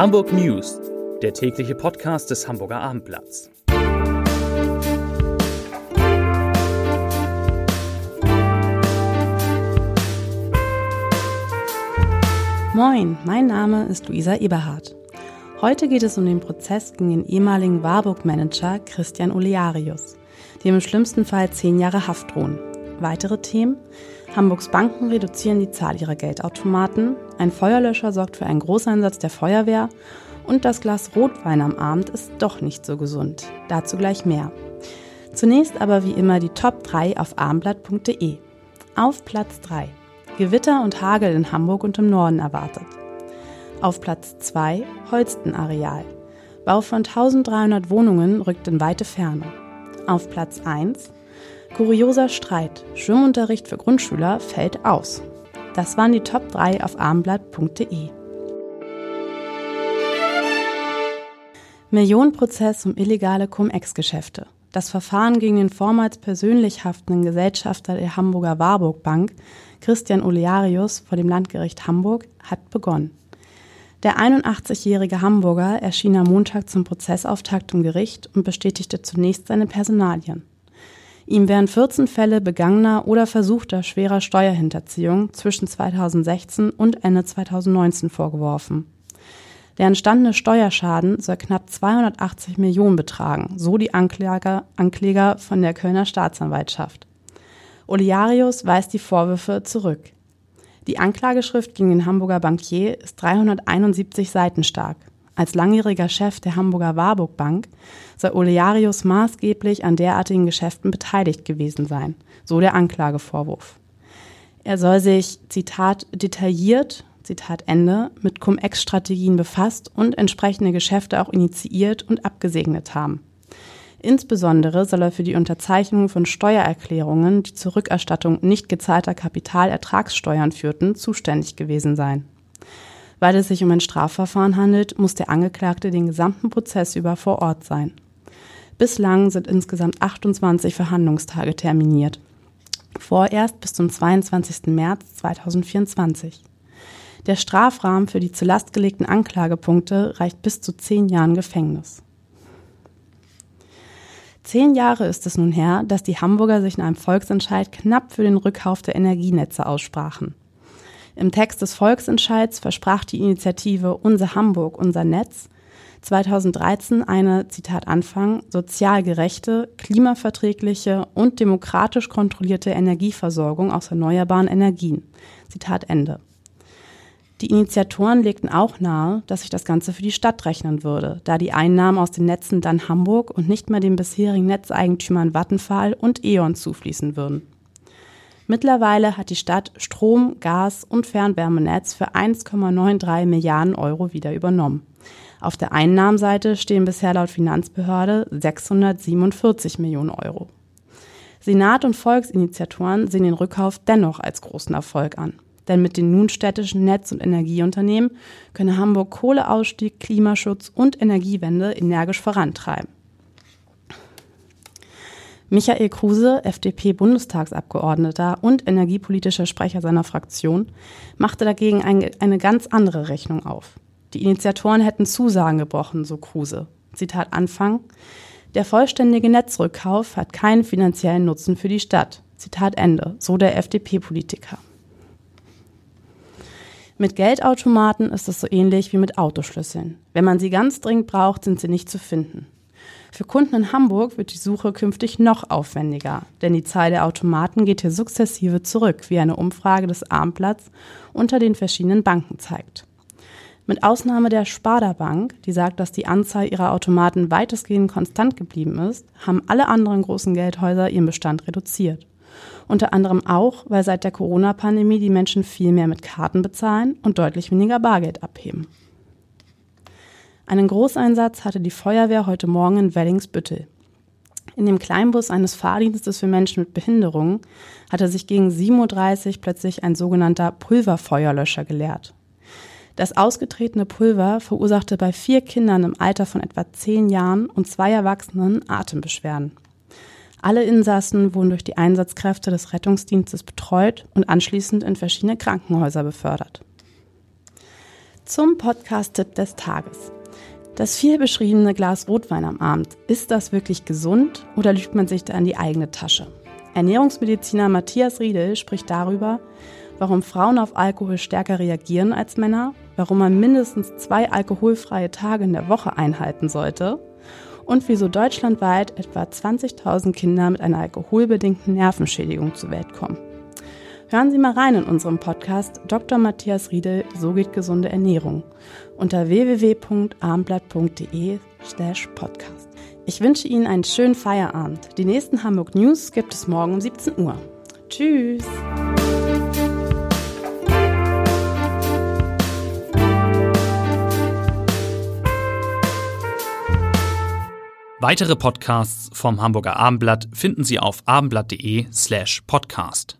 Hamburg News, der tägliche Podcast des Hamburger Abendblatts. Moin, mein Name ist Luisa Eberhardt. Heute geht es um den Prozess gegen den ehemaligen Warburg-Manager Christian Olearius, dem im schlimmsten Fall zehn Jahre Haft drohen. Weitere Themen? Hamburgs Banken reduzieren die Zahl ihrer Geldautomaten, ein Feuerlöscher sorgt für einen Großeinsatz der Feuerwehr und das Glas Rotwein am Abend ist doch nicht so gesund. Dazu gleich mehr. Zunächst aber wie immer die Top 3 auf abendblatt.de. Auf Platz 3. Gewitter und Hagel in Hamburg und im Norden erwartet. Auf Platz 2 Holstenareal. Bau von 1300 Wohnungen rückt in weite Ferne. Auf Platz 1 Kurioser Streit. Schwimmunterricht für Grundschüler fällt aus. Das waren die Top 3 auf abendblatt.de. Millionenprozess um illegale Cum-Ex-Geschäfte. Das Verfahren gegen den vormals persönlich haftenden Gesellschafter der Hamburger Warburg Bank, Christian Olearius, vor dem Landgericht Hamburg hat begonnen. Der 81-jährige Hamburger erschien am Montag zum Prozessauftakt im Gericht und bestätigte zunächst seine Personalien. Ihm werden 14 Fälle begangener oder versuchter schwerer Steuerhinterziehung zwischen 2016 und Ende 2019 vorgeworfen. Der entstandene Steuerschaden soll knapp 280 Millionen betragen, so die Ankläger, Ankläger von der Kölner Staatsanwaltschaft. Oliarius weist die Vorwürfe zurück. Die Anklageschrift gegen den Hamburger Bankier ist 371 Seiten stark. Als langjähriger Chef der Hamburger Warburg Bank soll Olearius maßgeblich an derartigen Geschäften beteiligt gewesen sein, so der Anklagevorwurf. Er soll sich, Zitat, detailliert, Zitat Ende, mit Cum-Ex-Strategien befasst und entsprechende Geschäfte auch initiiert und abgesegnet haben. Insbesondere soll er für die Unterzeichnung von Steuererklärungen, die zur Rückerstattung nicht gezahlter Kapitalertragssteuern führten, zuständig gewesen sein. Weil es sich um ein Strafverfahren handelt, muss der Angeklagte den gesamten Prozess über vor Ort sein. Bislang sind insgesamt 28 Verhandlungstage terminiert. Vorerst bis zum 22. März 2024. Der Strafrahmen für die zur Last gelegten Anklagepunkte reicht bis zu zehn Jahren Gefängnis. Zehn Jahre ist es nun her, dass die Hamburger sich in einem Volksentscheid knapp für den Rückkauf der Energienetze aussprachen. Im Text des Volksentscheids versprach die Initiative Unser Hamburg, unser Netz 2013 eine, Zitat Anfang, sozial gerechte, klimaverträgliche und demokratisch kontrollierte Energieversorgung aus erneuerbaren Energien. Zitat Ende. Die Initiatoren legten auch nahe, dass sich das Ganze für die Stadt rechnen würde, da die Einnahmen aus den Netzen dann Hamburg und nicht mehr den bisherigen Netzeigentümern Vattenfall und E.ON zufließen würden. Mittlerweile hat die Stadt Strom, Gas und Fernwärmenetz für 1,93 Milliarden Euro wieder übernommen. Auf der Einnahmenseite stehen bisher laut Finanzbehörde 647 Millionen Euro. Senat und Volksinitiatoren sehen den Rückkauf dennoch als großen Erfolg an. Denn mit den nun städtischen Netz- und Energieunternehmen könne Hamburg Kohleausstieg, Klimaschutz und Energiewende energisch vorantreiben. Michael Kruse, FDP-Bundestagsabgeordneter und energiepolitischer Sprecher seiner Fraktion, machte dagegen eine, eine ganz andere Rechnung auf. Die Initiatoren hätten Zusagen gebrochen, so Kruse. Zitat Anfang. Der vollständige Netzrückkauf hat keinen finanziellen Nutzen für die Stadt. Zitat Ende, so der FDP-Politiker. Mit Geldautomaten ist es so ähnlich wie mit Autoschlüsseln. Wenn man sie ganz dringend braucht, sind sie nicht zu finden. Für Kunden in Hamburg wird die Suche künftig noch aufwendiger, denn die Zahl der Automaten geht hier sukzessive zurück, wie eine Umfrage des Abendblatts unter den verschiedenen Banken zeigt. Mit Ausnahme der Sparda Bank, die sagt, dass die Anzahl ihrer Automaten weitestgehend konstant geblieben ist, haben alle anderen großen Geldhäuser ihren Bestand reduziert. Unter anderem auch, weil seit der Corona-Pandemie die Menschen viel mehr mit Karten bezahlen und deutlich weniger Bargeld abheben. Einen Großeinsatz hatte die Feuerwehr heute Morgen in Wellingsbüttel. In dem Kleinbus eines Fahrdienstes für Menschen mit Behinderungen hatte sich gegen 7.30 Uhr plötzlich ein sogenannter Pulverfeuerlöscher geleert. Das ausgetretene Pulver verursachte bei vier Kindern im Alter von etwa zehn Jahren und zwei Erwachsenen Atembeschwerden. Alle Insassen wurden durch die Einsatzkräfte des Rettungsdienstes betreut und anschließend in verschiedene Krankenhäuser befördert. Zum Podcast-Tipp des Tages. Das viel beschriebene Glas Rotwein am Abend, ist das wirklich gesund oder lügt man sich da in die eigene Tasche? Ernährungsmediziner Matthias Riedel spricht darüber, warum Frauen auf Alkohol stärker reagieren als Männer, warum man mindestens zwei alkoholfreie Tage in der Woche einhalten sollte und wieso deutschlandweit etwa 20.000 Kinder mit einer alkoholbedingten Nervenschädigung zur Welt kommen. Hören Sie mal rein in unserem Podcast Dr. Matthias Riedel, So geht gesunde Ernährung unter www.armblatt.de slash podcast. Ich wünsche Ihnen einen schönen Feierabend. Die nächsten Hamburg News gibt es morgen um 17 Uhr. Tschüss! Weitere Podcasts vom Hamburger Abendblatt finden Sie auf abendblatt.de slash podcast.